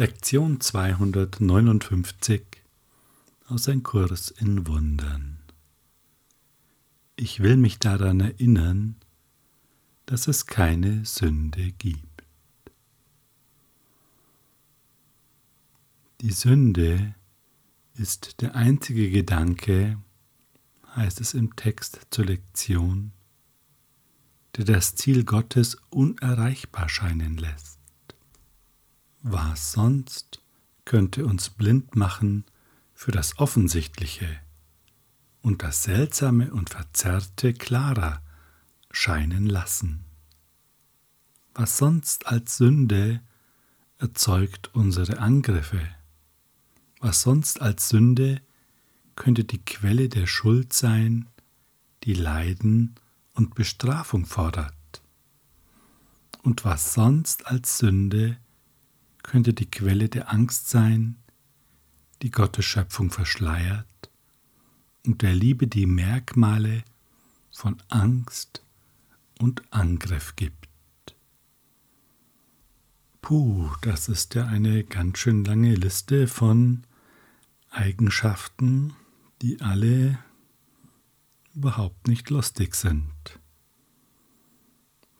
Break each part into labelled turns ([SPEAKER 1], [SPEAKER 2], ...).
[SPEAKER 1] Lektion 259 aus Ein Kurs in Wundern. Ich will mich daran erinnern, dass es keine Sünde gibt. Die Sünde ist der einzige Gedanke, heißt es im Text zur Lektion, der das Ziel Gottes unerreichbar scheinen lässt. Was sonst könnte uns blind machen für das Offensichtliche und das Seltsame und Verzerrte klarer scheinen lassen? Was sonst als Sünde erzeugt unsere Angriffe? Was sonst als Sünde könnte die Quelle der Schuld sein, die Leiden und Bestrafung fordert? Und was sonst als Sünde könnte die Quelle der Angst sein, die Gottes Schöpfung verschleiert und der Liebe die Merkmale von Angst und Angriff gibt. Puh, das ist ja eine ganz schön lange Liste von Eigenschaften, die alle überhaupt nicht lustig sind.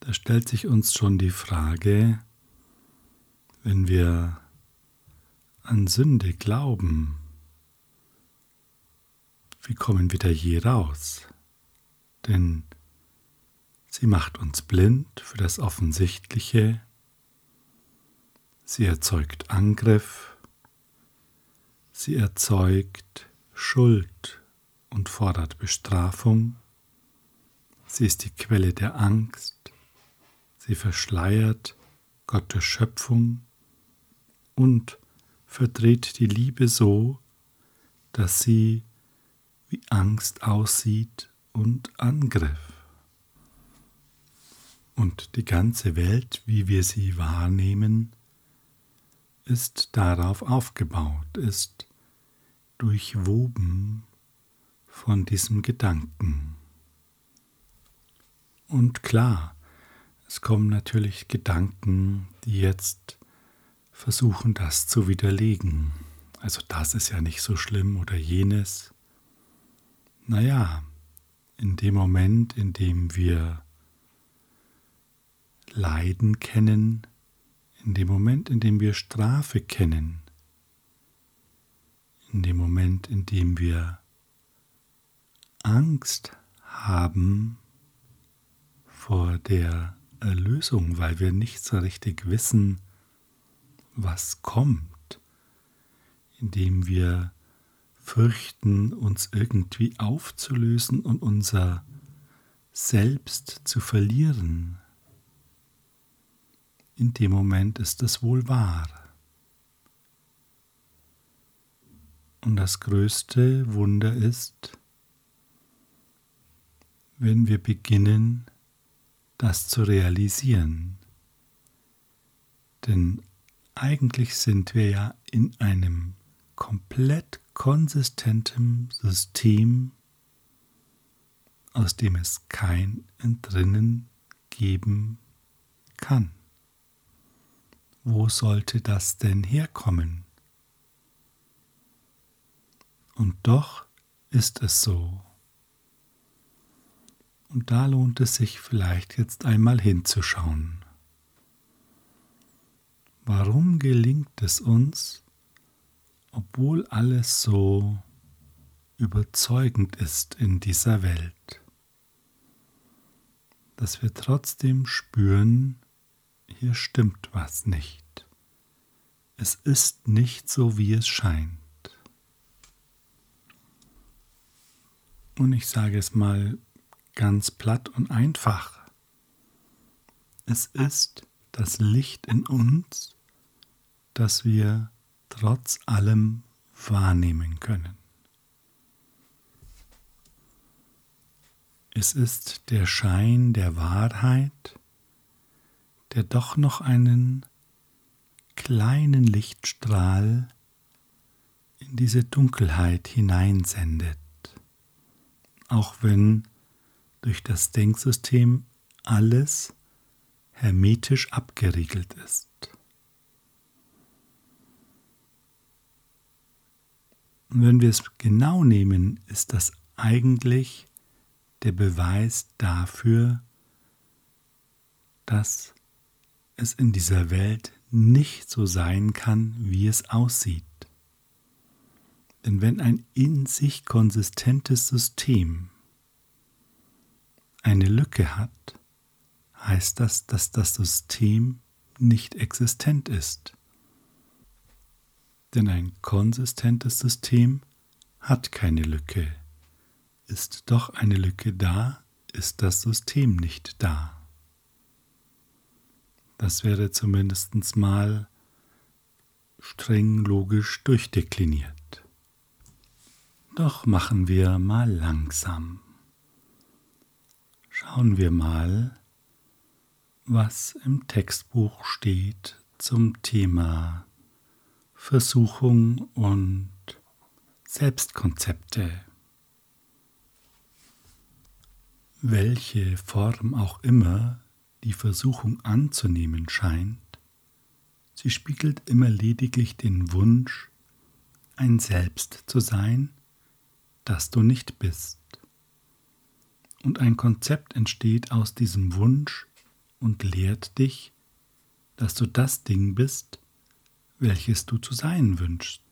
[SPEAKER 1] Da stellt sich uns schon die Frage, wenn wir an Sünde glauben, wie kommen wir da je raus? Denn sie macht uns blind für das Offensichtliche, sie erzeugt Angriff, sie erzeugt Schuld und fordert Bestrafung, sie ist die Quelle der Angst, sie verschleiert Gottes Schöpfung und verdreht die Liebe so, dass sie wie Angst aussieht und Angriff. Und die ganze Welt, wie wir sie wahrnehmen, ist darauf aufgebaut, ist durchwoben von diesem Gedanken. Und klar, es kommen natürlich Gedanken, die jetzt versuchen, das zu widerlegen. Also das ist ja nicht so schlimm oder jenes. Naja, in dem Moment, in dem wir Leiden kennen, in dem Moment, in dem wir Strafe kennen, in dem Moment, in dem wir Angst haben vor der Erlösung, weil wir nicht so richtig wissen, was kommt, indem wir fürchten, uns irgendwie aufzulösen und unser Selbst zu verlieren. In dem Moment ist es wohl wahr. Und das größte Wunder ist, wenn wir beginnen, das zu realisieren. Denn eigentlich sind wir ja in einem komplett konsistentem System, aus dem es kein Entrinnen geben kann. Wo sollte das denn herkommen? Und doch ist es so. Und da lohnt es sich vielleicht jetzt einmal hinzuschauen. Warum gelingt es uns, obwohl alles so überzeugend ist in dieser Welt, dass wir trotzdem spüren, hier stimmt was nicht. Es ist nicht so, wie es scheint. Und ich sage es mal ganz platt und einfach. Es ist das Licht in uns, das wir trotz allem wahrnehmen können. Es ist der Schein der Wahrheit, der doch noch einen kleinen Lichtstrahl in diese Dunkelheit hineinsendet, auch wenn durch das Denksystem alles hermetisch abgeriegelt ist. Und wenn wir es genau nehmen, ist das eigentlich der Beweis dafür, dass es in dieser Welt nicht so sein kann, wie es aussieht. Denn wenn ein in sich konsistentes System eine Lücke hat, heißt das, dass das System nicht existent ist. Denn ein konsistentes System hat keine Lücke. Ist doch eine Lücke da, ist das System nicht da. Das wäre zumindest mal streng logisch durchdekliniert. Doch machen wir mal langsam. Schauen wir mal, was im Textbuch steht zum Thema Versuchung und Selbstkonzepte. Welche Form auch immer die Versuchung anzunehmen scheint, sie spiegelt immer lediglich den Wunsch, ein Selbst zu sein, das du nicht bist. Und ein Konzept entsteht aus diesem Wunsch und lehrt dich, dass du das Ding bist, welches du zu sein wünschst.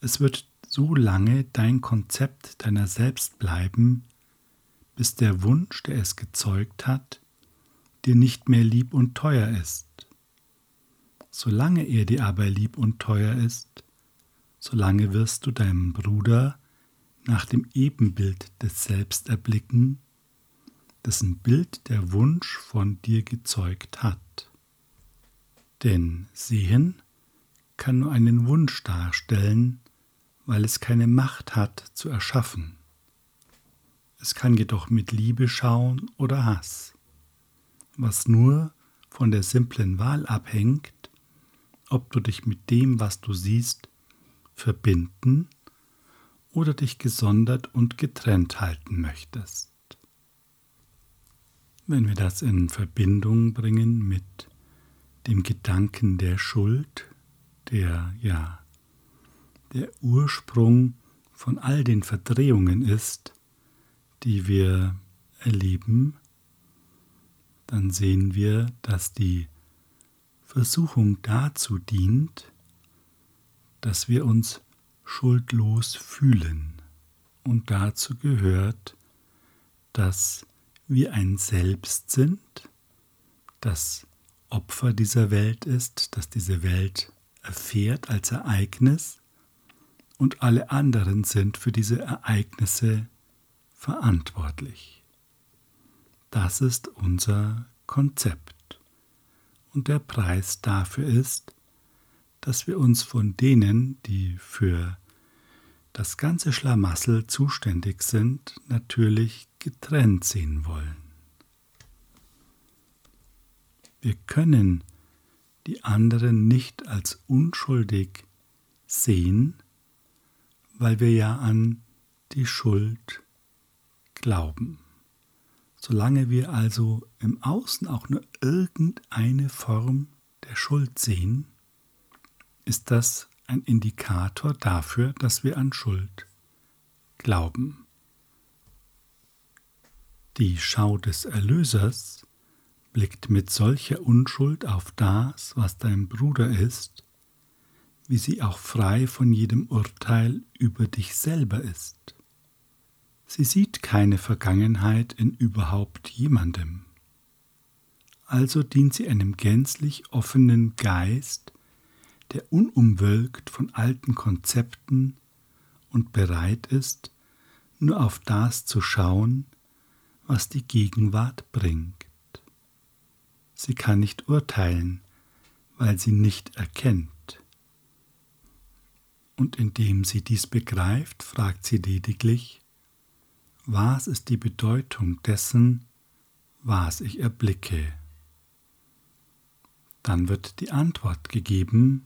[SPEAKER 1] Es wird so lange dein Konzept deiner selbst bleiben, bis der Wunsch, der es gezeugt hat, dir nicht mehr lieb und teuer ist. Solange er dir aber lieb und teuer ist, solange wirst du deinem Bruder nach dem Ebenbild des Selbst erblicken, dessen Bild der Wunsch von dir gezeugt hat. Denn Sehen kann nur einen Wunsch darstellen, weil es keine Macht hat zu erschaffen. Es kann jedoch mit Liebe schauen oder Hass, was nur von der simplen Wahl abhängt, ob du dich mit dem, was du siehst, verbinden oder dich gesondert und getrennt halten möchtest. Wenn wir das in Verbindung bringen mit dem Gedanken der Schuld, der ja der Ursprung von all den Verdrehungen ist, die wir erleben, dann sehen wir, dass die Versuchung dazu dient, dass wir uns schuldlos fühlen. Und dazu gehört, dass wir ein Selbst sind, das Opfer dieser Welt ist, das diese Welt erfährt als Ereignis und alle anderen sind für diese Ereignisse verantwortlich. Das ist unser Konzept. Und der Preis dafür ist, dass wir uns von denen, die für das ganze Schlamassel zuständig sind, natürlich getrennt sehen wollen. Wir können die anderen nicht als unschuldig sehen, weil wir ja an die Schuld glauben. Solange wir also im Außen auch nur irgendeine Form der Schuld sehen, ist das ein Indikator dafür, dass wir an Schuld glauben. Die Schau des Erlösers blickt mit solcher Unschuld auf das, was dein Bruder ist, wie sie auch frei von jedem Urteil über dich selber ist. Sie sieht keine Vergangenheit in überhaupt jemandem. Also dient sie einem gänzlich offenen Geist, der unumwölkt von alten Konzepten und bereit ist, nur auf das zu schauen, was die Gegenwart bringt. Sie kann nicht urteilen, weil sie nicht erkennt. Und indem sie dies begreift, fragt sie lediglich, was ist die Bedeutung dessen, was ich erblicke? Dann wird die Antwort gegeben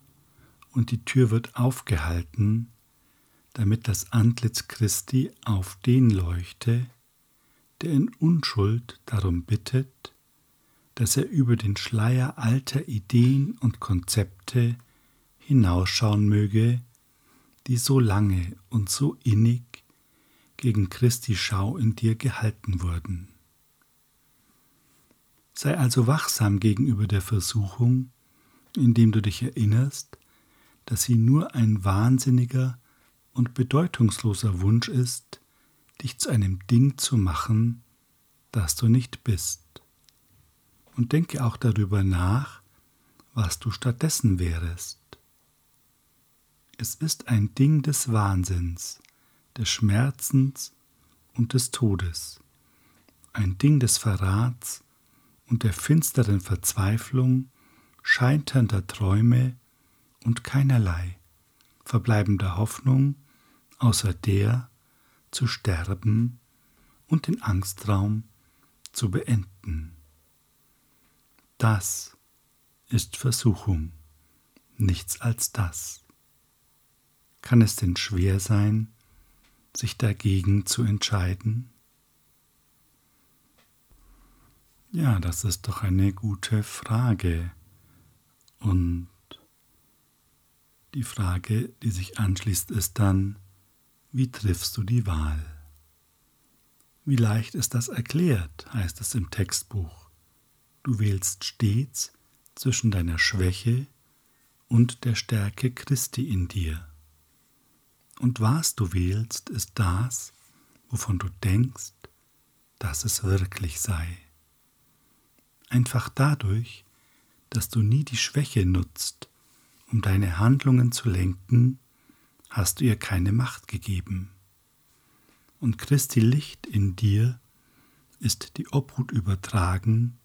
[SPEAKER 1] und die Tür wird aufgehalten, damit das Antlitz Christi auf den leuchte, der in Unschuld darum bittet, dass er über den Schleier alter Ideen und Konzepte hinausschauen möge, die so lange und so innig gegen Christi Schau in dir gehalten wurden. Sei also wachsam gegenüber der Versuchung, indem du dich erinnerst, dass sie nur ein wahnsinniger und bedeutungsloser Wunsch ist, dich zu einem Ding zu machen, das du nicht bist. Und denke auch darüber nach, was du stattdessen wärest. Es ist ein Ding des Wahnsinns, des Schmerzens und des Todes, ein Ding des Verrats und der finsteren Verzweiflung, scheiternder Träume und keinerlei verbleibender Hoffnung außer der zu sterben und den Angstraum zu beenden. Das ist Versuchung, nichts als das. Kann es denn schwer sein, sich dagegen zu entscheiden? Ja, das ist doch eine gute Frage. Und die Frage, die sich anschließt, ist dann, wie triffst du die Wahl? Wie leicht ist das erklärt, heißt es im Textbuch. Du wählst stets zwischen deiner Schwäche und der Stärke Christi in dir. Und was du wählst, ist das, wovon du denkst, dass es wirklich sei. Einfach dadurch, dass du nie die Schwäche nutzt, um deine Handlungen zu lenken, hast du ihr keine Macht gegeben. Und Christi Licht in dir ist die Obhut übertragen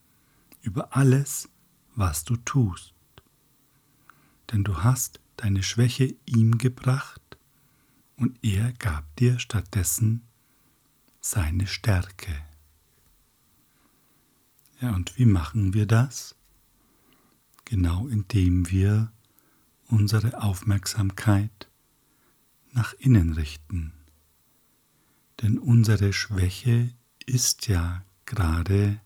[SPEAKER 1] über alles, was du tust. Denn du hast deine Schwäche ihm gebracht und er gab dir stattdessen seine Stärke. Ja, und wie machen wir das? Genau indem wir unsere Aufmerksamkeit nach innen richten. Denn unsere Schwäche ist ja gerade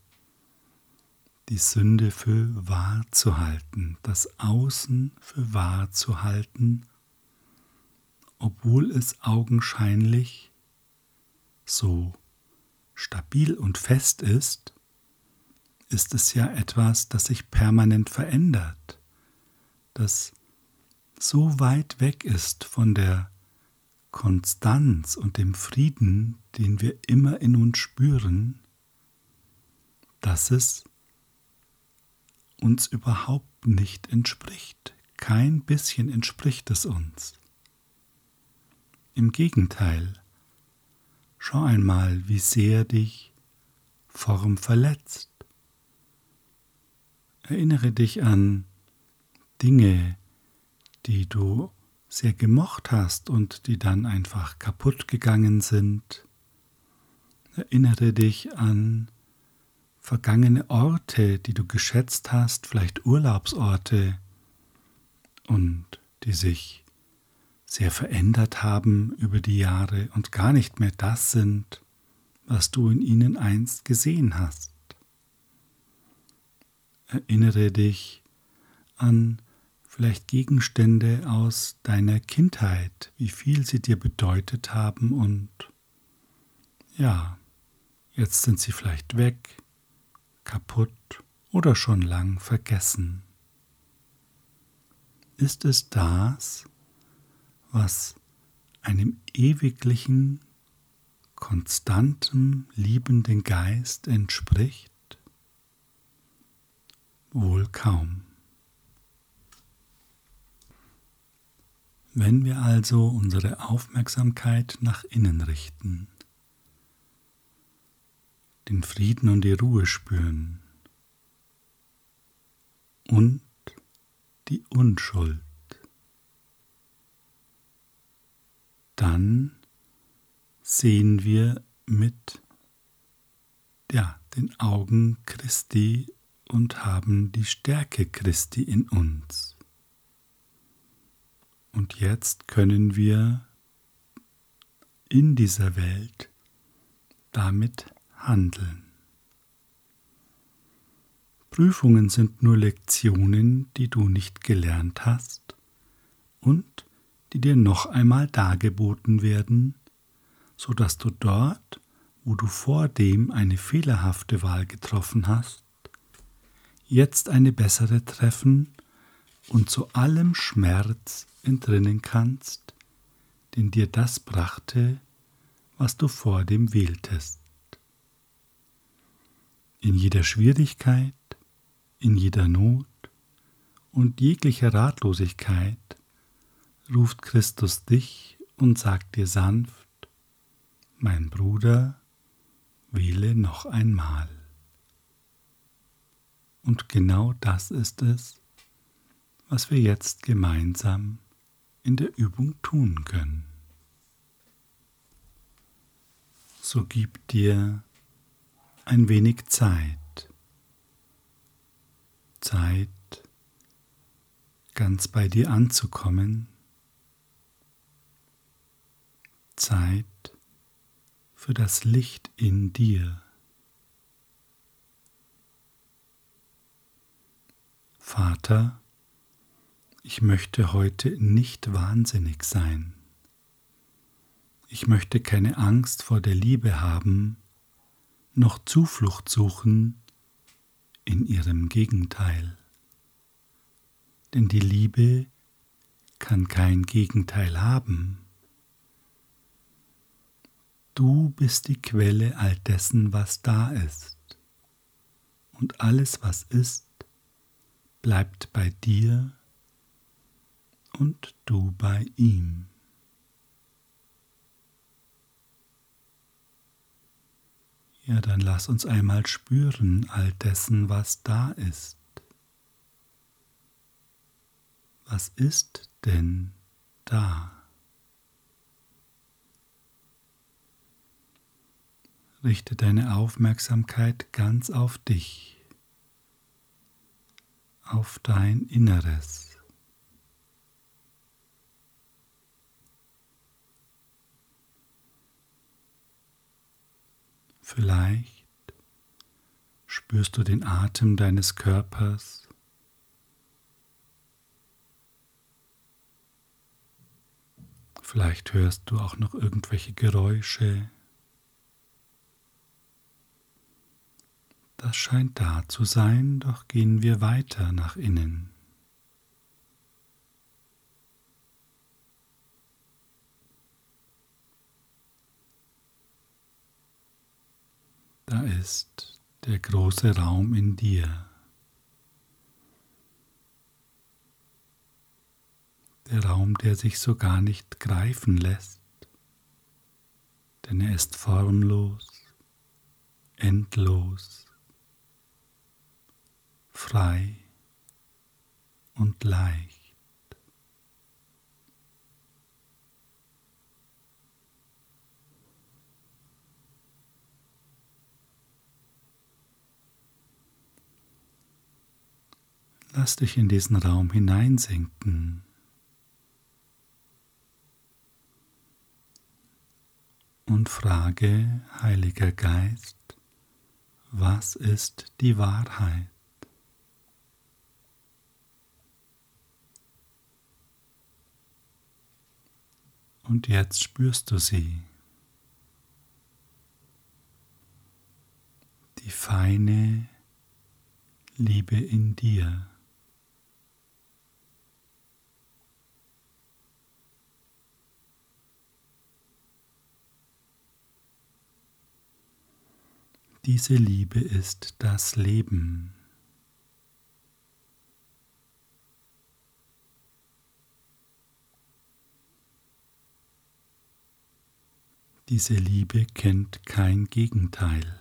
[SPEAKER 1] die Sünde für wahr zu halten, das Außen für wahr zu halten, obwohl es augenscheinlich so stabil und fest ist, ist es ja etwas, das sich permanent verändert, das so weit weg ist von der Konstanz und dem Frieden, den wir immer in uns spüren, dass es uns überhaupt nicht entspricht. Kein bisschen entspricht es uns. Im Gegenteil, schau einmal, wie sehr dich Form verletzt. Erinnere dich an Dinge, die du sehr gemocht hast und die dann einfach kaputt gegangen sind. Erinnere dich an vergangene Orte, die du geschätzt hast, vielleicht Urlaubsorte und die sich sehr verändert haben über die Jahre und gar nicht mehr das sind, was du in ihnen einst gesehen hast. Erinnere dich an vielleicht Gegenstände aus deiner Kindheit, wie viel sie dir bedeutet haben und ja, jetzt sind sie vielleicht weg, kaputt oder schon lang vergessen. Ist es das, was einem ewiglichen, konstanten, liebenden Geist entspricht? Wohl kaum. Wenn wir also unsere Aufmerksamkeit nach innen richten, den Frieden und die Ruhe spüren und die Unschuld, dann sehen wir mit ja, den Augen Christi und haben die Stärke Christi in uns. Und jetzt können wir in dieser Welt damit handeln. Prüfungen sind nur Lektionen, die du nicht gelernt hast und die dir noch einmal dargeboten werden, so dass du dort, wo du vordem eine fehlerhafte Wahl getroffen hast, jetzt eine bessere treffen und zu allem Schmerz entrinnen kannst, den dir das brachte, was du vordem wähltest. In jeder Schwierigkeit, in jeder Not und jeglicher Ratlosigkeit ruft Christus dich und sagt dir sanft, mein Bruder, wähle noch einmal. Und genau das ist es, was wir jetzt gemeinsam in der Übung tun können. So gib dir ein wenig Zeit, Zeit ganz bei dir anzukommen, Zeit für das Licht in dir. Vater, ich möchte heute nicht wahnsinnig sein. Ich möchte keine Angst vor der Liebe haben, noch Zuflucht suchen in ihrem Gegenteil. Denn die Liebe kann kein Gegenteil haben. Du bist die Quelle all dessen, was da ist. Und alles, was ist, bleibt bei dir und du bei ihm. Ja, dann lass uns einmal spüren all dessen, was da ist. Was ist denn da? Richte deine Aufmerksamkeit ganz auf dich, auf dein Inneres. Vielleicht spürst du den Atem deines Körpers. Vielleicht hörst du auch noch irgendwelche Geräusche. Das scheint da zu sein, doch gehen wir weiter nach innen. Da ist der große Raum in dir. Der Raum, der sich so gar nicht greifen lässt, denn er ist formlos, endlos, frei und leicht. Lass dich in diesen Raum hineinsinken. Und frage, Heiliger Geist, was ist die Wahrheit? Und jetzt spürst du sie. Die feine Liebe in dir. Diese Liebe ist das Leben. Diese Liebe kennt kein Gegenteil.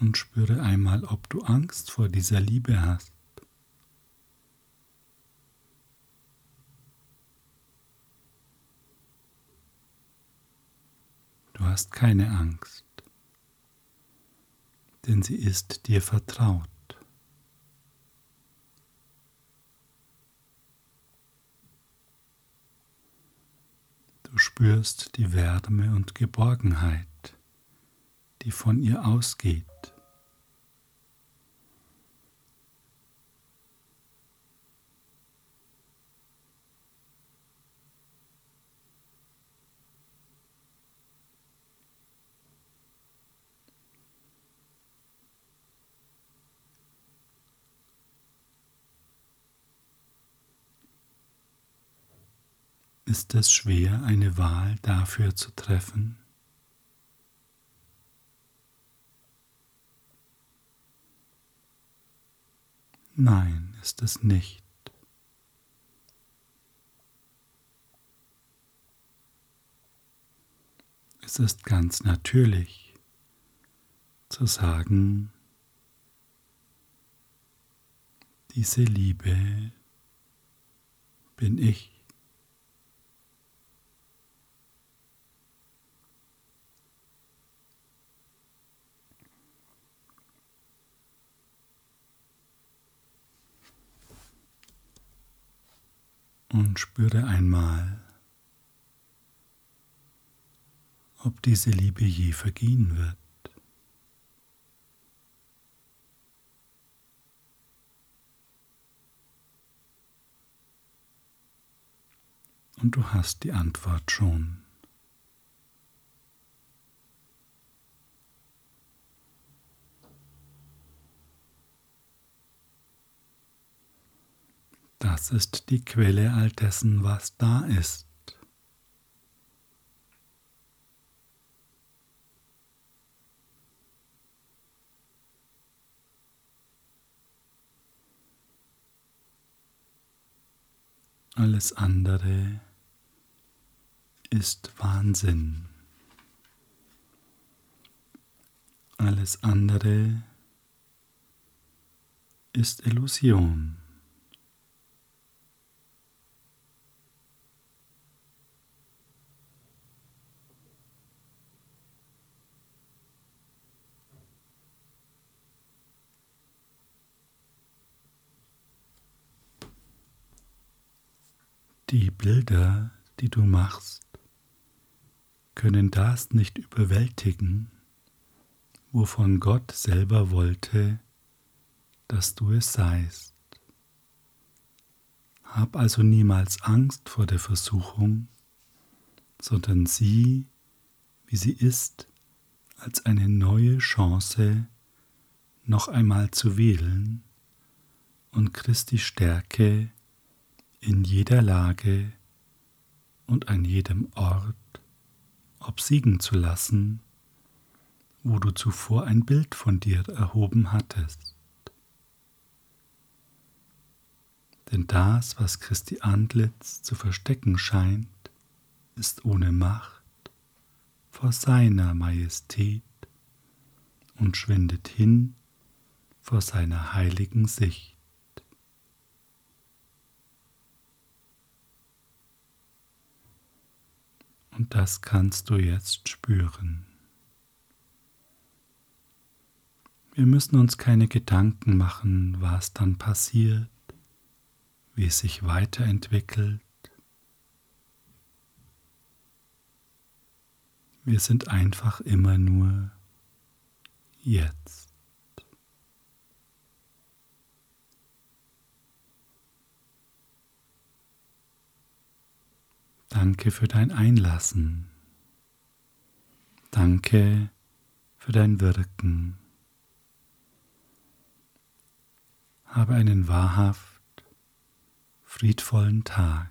[SPEAKER 1] Und spüre einmal, ob du Angst vor dieser Liebe hast. Du hast keine Angst, denn sie ist dir vertraut. Du spürst die Wärme und Geborgenheit, die von ihr ausgeht. Ist es schwer, eine Wahl dafür zu treffen? Nein, ist es nicht. Es ist ganz natürlich zu sagen, diese Liebe bin ich. Und spüre einmal, ob diese Liebe je vergehen wird. Und du hast die Antwort schon. Das ist die Quelle all dessen, was da ist. Alles andere ist Wahnsinn. Alles andere ist Illusion. Die Bilder, die du machst, können das nicht überwältigen, wovon Gott selber wollte, dass du es seist. Hab also niemals Angst vor der Versuchung, sondern sieh, wie sie ist, als eine neue Chance, noch einmal zu wählen und Christi Stärke in jeder Lage und an jedem Ort obsiegen zu lassen, wo du zuvor ein Bild von dir erhoben hattest. Denn das, was Christi Antlitz zu verstecken scheint, ist ohne Macht vor seiner Majestät und schwindet hin vor seiner heiligen Sicht. Und das kannst du jetzt spüren. Wir müssen uns keine Gedanken machen, was dann passiert, wie es sich weiterentwickelt. Wir sind einfach immer nur jetzt. Danke für dein Einlassen. Danke für dein Wirken. Habe einen wahrhaft friedvollen Tag.